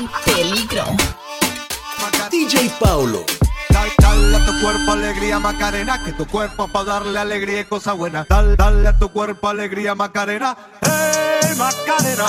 DJ Peligro. DJ Paulo. Dale, a tu cuerpo alegría Macarena, que tu cuerpo para darle alegría y cosa buena. Dale, dale a tu cuerpo alegría Macarena, hey Macarena.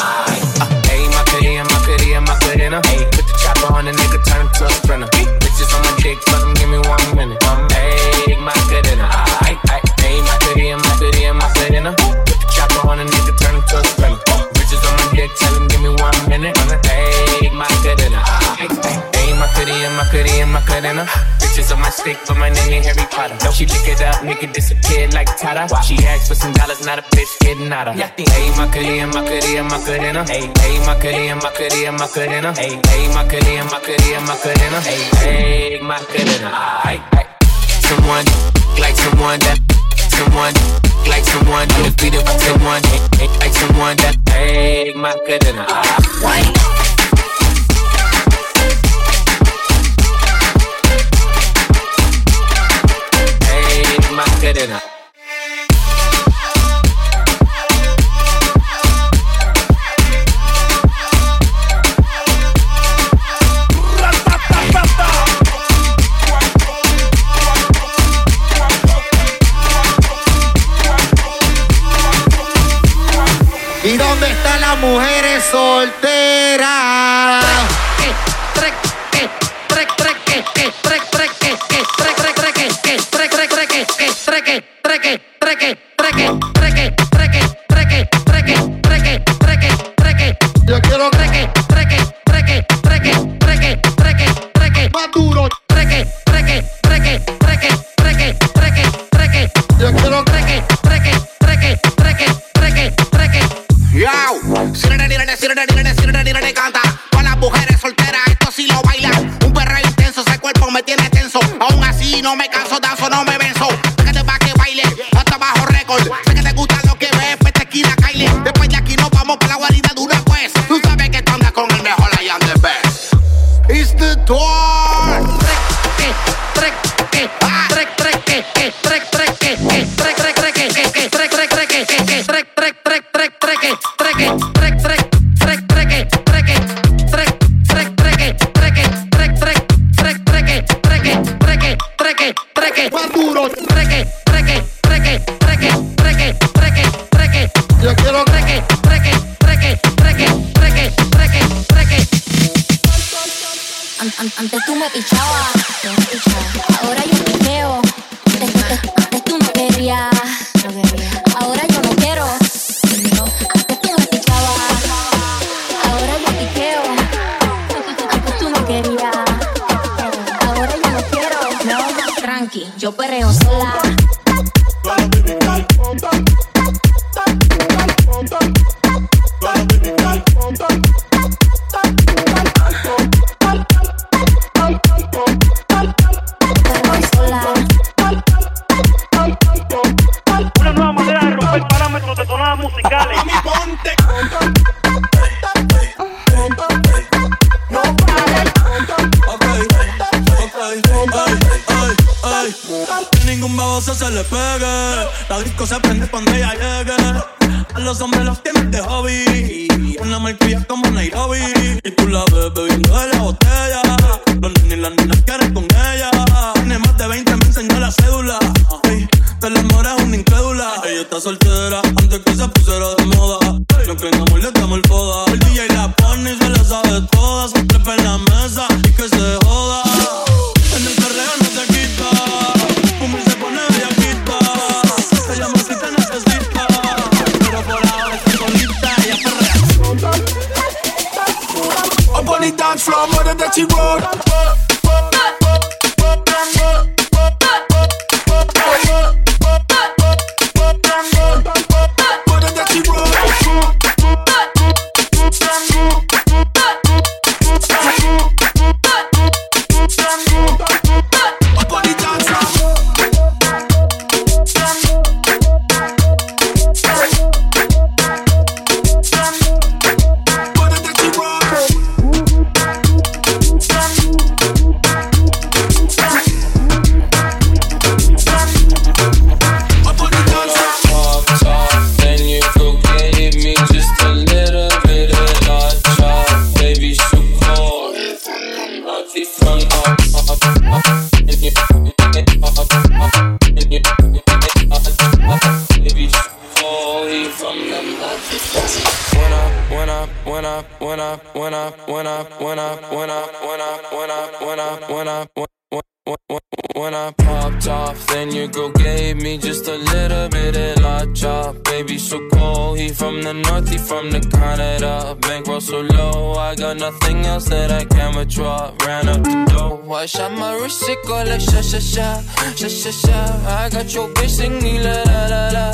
Hey, Macarena, Macarena, Macarena. Hey, put the chopper on the nigga, turn him to a sprinter. Bitches on my dick, fuck him, give me one minute. Hey, Macarena. Hey, Macarena, Macarena, Macarena. Put the chopper on the nigga, turn him to a sprinter. Bitches on my dick, tell him, give me one minute. Hey, Macarena. Hey, hey, hey, Macarena, Macarena, Macarena. Bitches on my stick, but my name ain't Harry Potter. No, she lick it up, nigga disappear like Tata. She asked for some dollars, not a bitch getting out of. Hey, Macarena, Macarena, Macarena. Hey, hey, Macarena, Macarena, Macarena. Hey, hey, Macarena, Macarena, Macarena. Hey, hey, Macarena. Hey, hey. Someone like someone that someone like someone defeated by someone hey, like someone that ain't hey Macarena. Why? Hey, Macarena. mujeres solteras. Tranqui, yo perreo sola. ran up the door. I shot my wrist, it go like sha sha sha, sha sha sha. I got your bitch singing la la la la,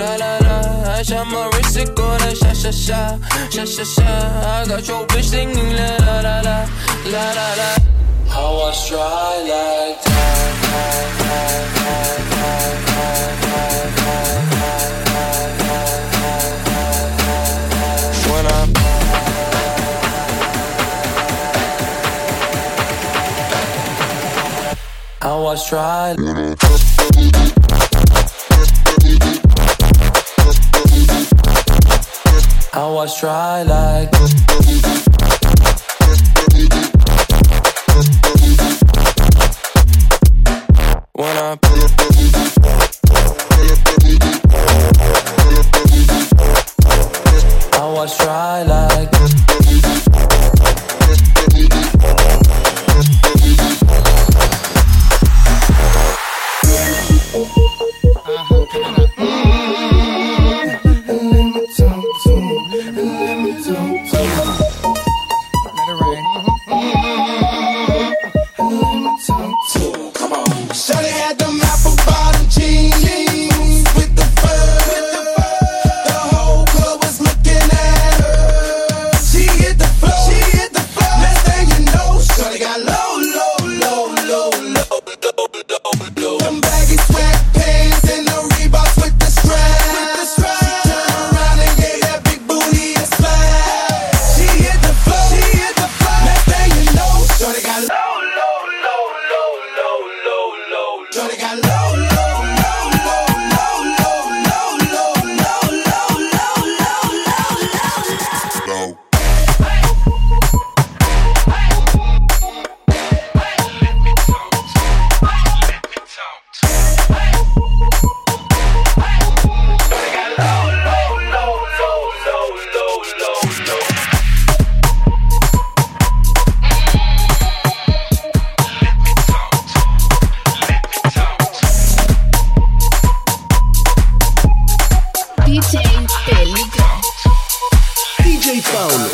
la la la. I shot my wrist, it go like sha sha sha, sha sha sha. I got your bitch singing la la la la, la la la. How I try like that, that, that, that, that. I was trying. I was trying like.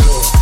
Sure.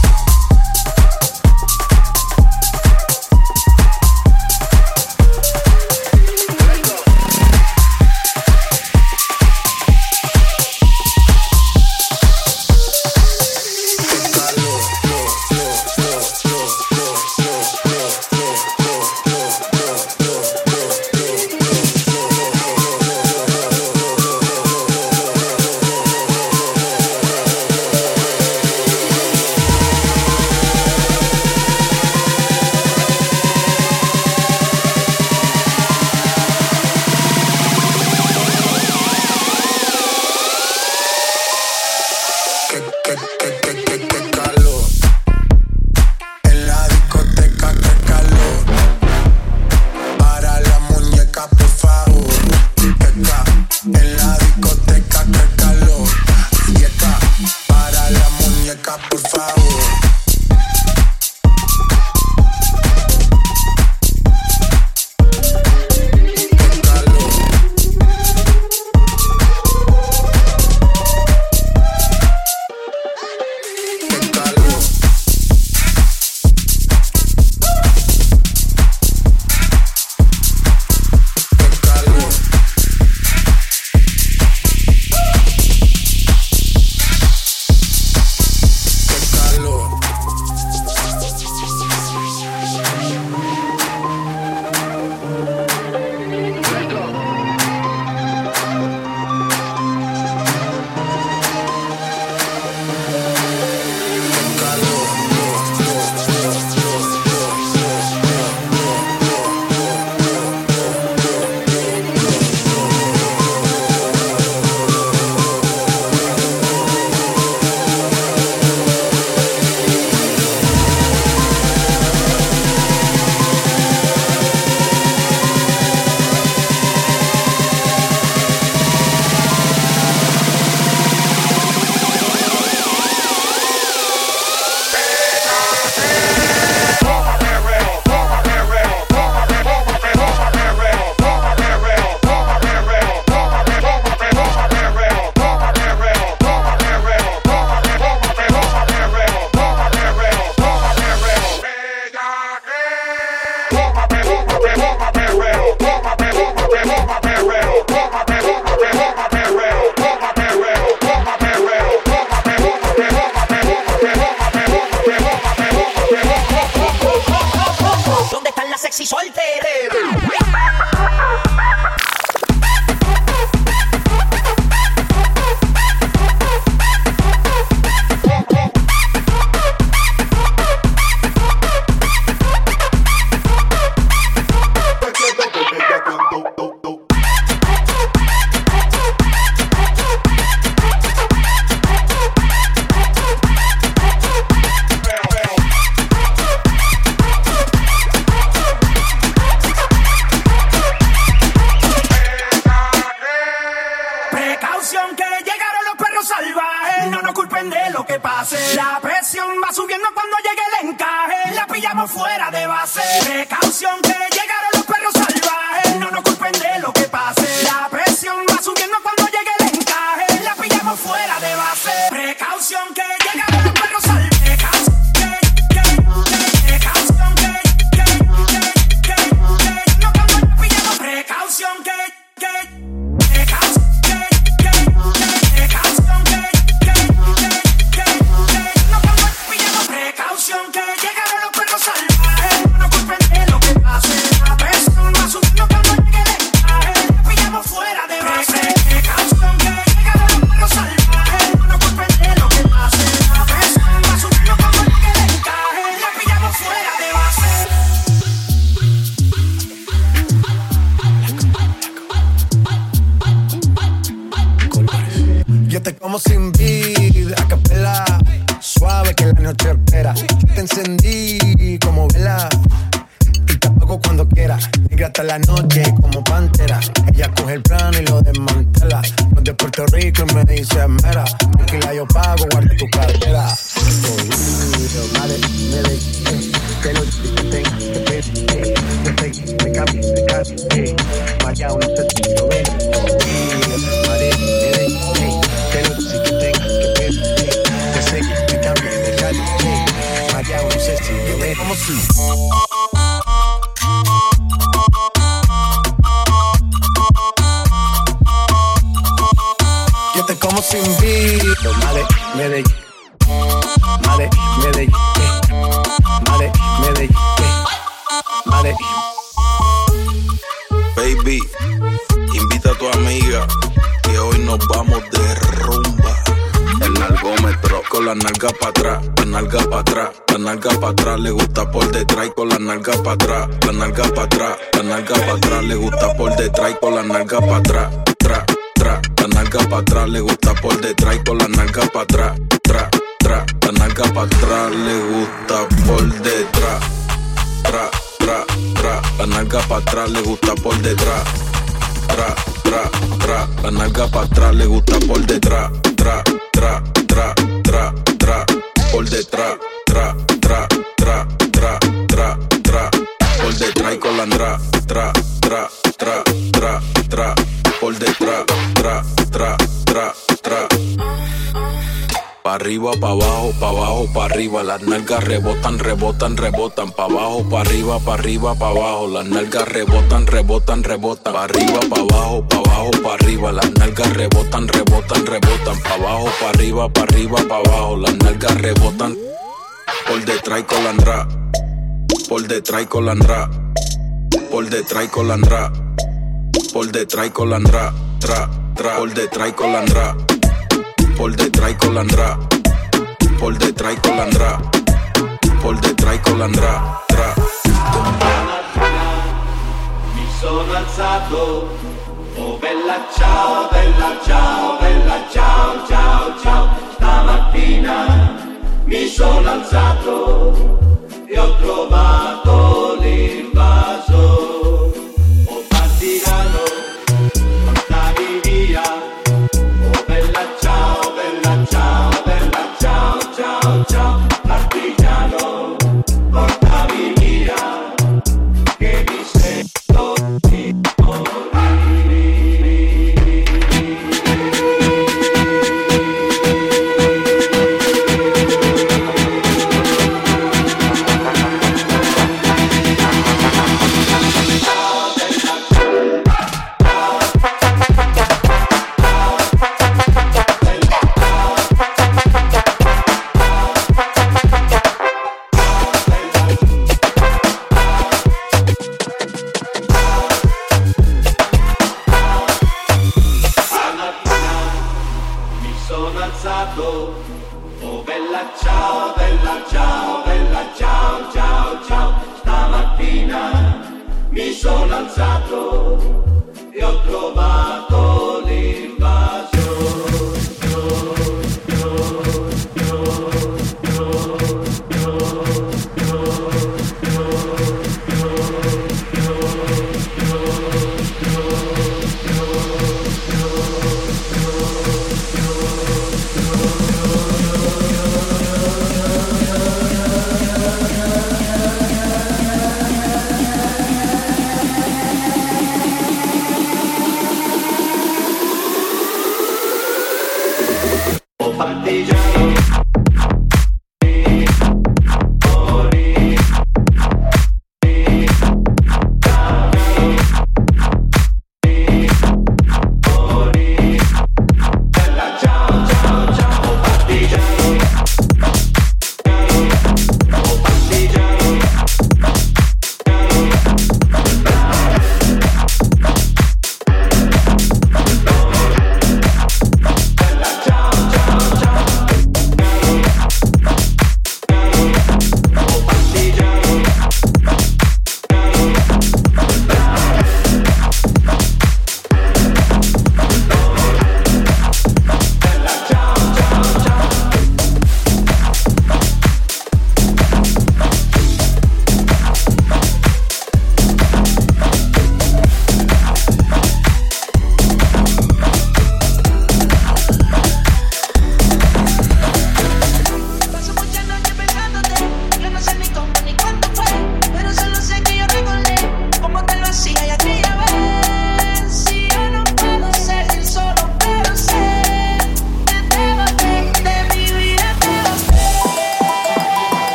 Nalga para atrás, la nalga para atrás, la nalga para atrás, le gusta por detrás y con la nalga para atrás, tra, tra, la nalga para atrás, le gusta por detrás y con la nalga atrás, tra, tra, la nalga para atrás, le gusta por detrás, tra, tra, tra, la nalga para atrás, le gusta por detrás tra, tra, tra. La nalga para atrás le gusta por detrás. Tra, tra, tra, tra, tra. Por detrás. Por con la tra, tra, tra, tra, tra, tra. Por detrás. Tra, tra, tra, tra. Pa' arriba, pa' abajo, pa' abajo, pa' arriba. Las nalgas rebotan, rebotan, rebotan. Pa' abajo, pa' arriba, pa' arriba, pa' abajo. Las nalgas rebotan, rebotan, rebotan. Pa' arriba, pa' abajo, pa' abajo, pa' arriba. Las nalgas rebotan, rebotan, rebotan. Pa' abajo, pa' arriba, pa' arriba, pa' abajo. Las nalgas rebotan. Por detrás con la andra. Por detrás y con la andra. Por detrás y con la andra. Por detrás y con la andra. Tra, tra. Por detrás y con la andra por detrás y con la andra, por detrás y con la andra, por detrás y con la andra, tra. Mi sono alzato, oh bella ciao, bella ciao, bella ciao, ciao, ciao. Stamattina mi sono alzato e ho trovato l'invaso.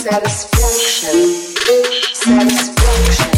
satisfaction, satisfaction.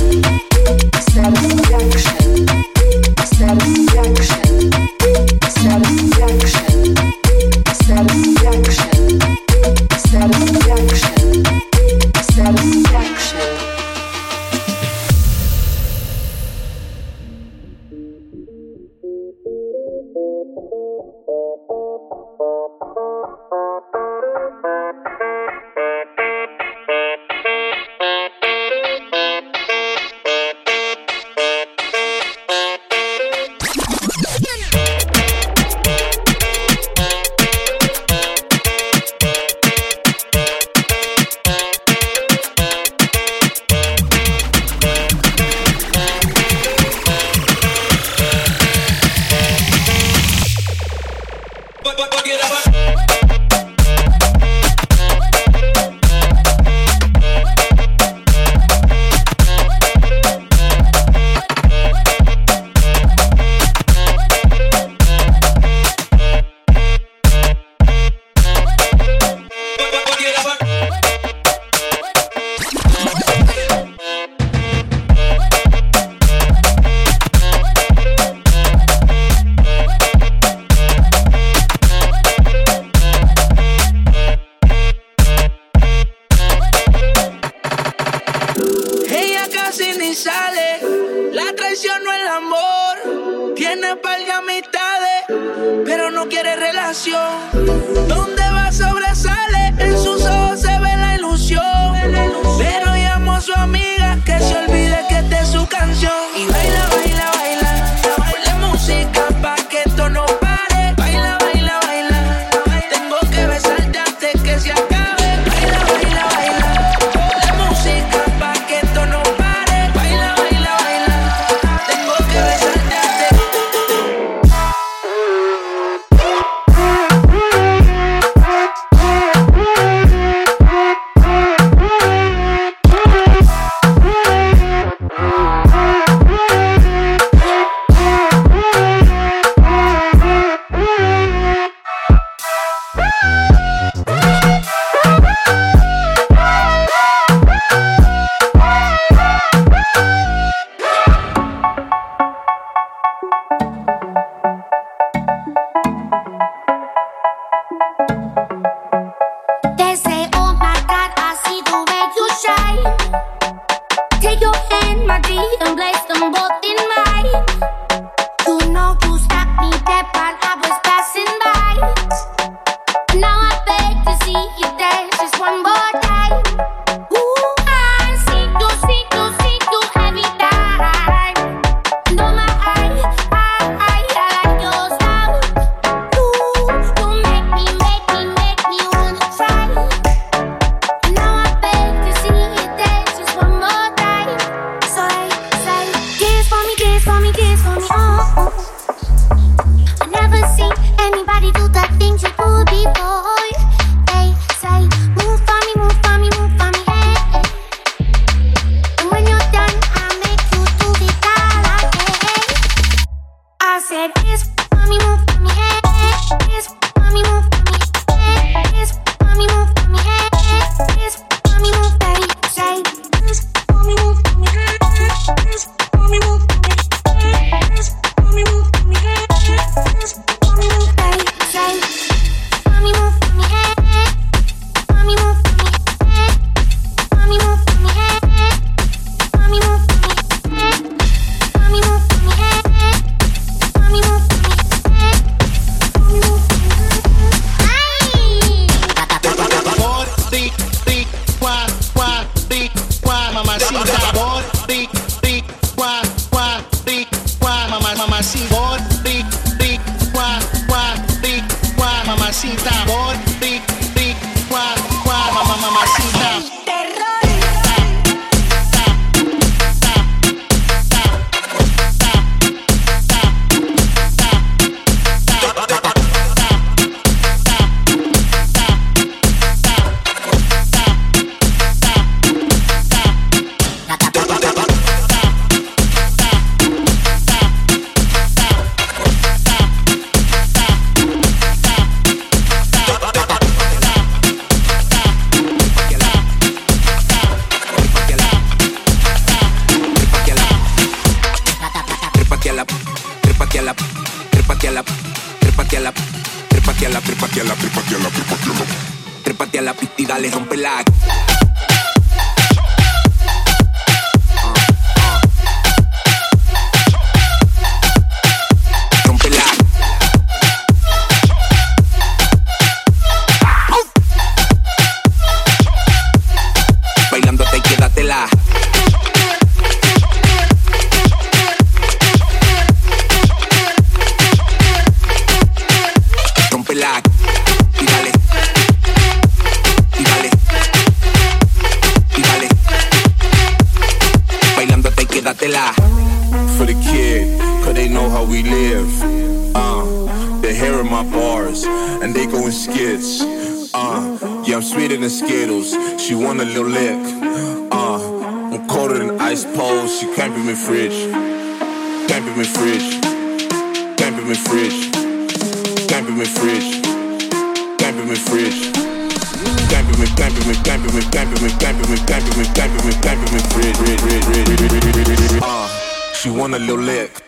head is Ice she can't be me fridge. Can't be me fridge. Can't be me fridge. Can't be me fridge. Can't be me fridge. Can't be me, can't be me, can't be me, can't be me, can't be me, can't be me, can't be me, can't be me fridge. She want a little lick.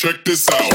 Check this out.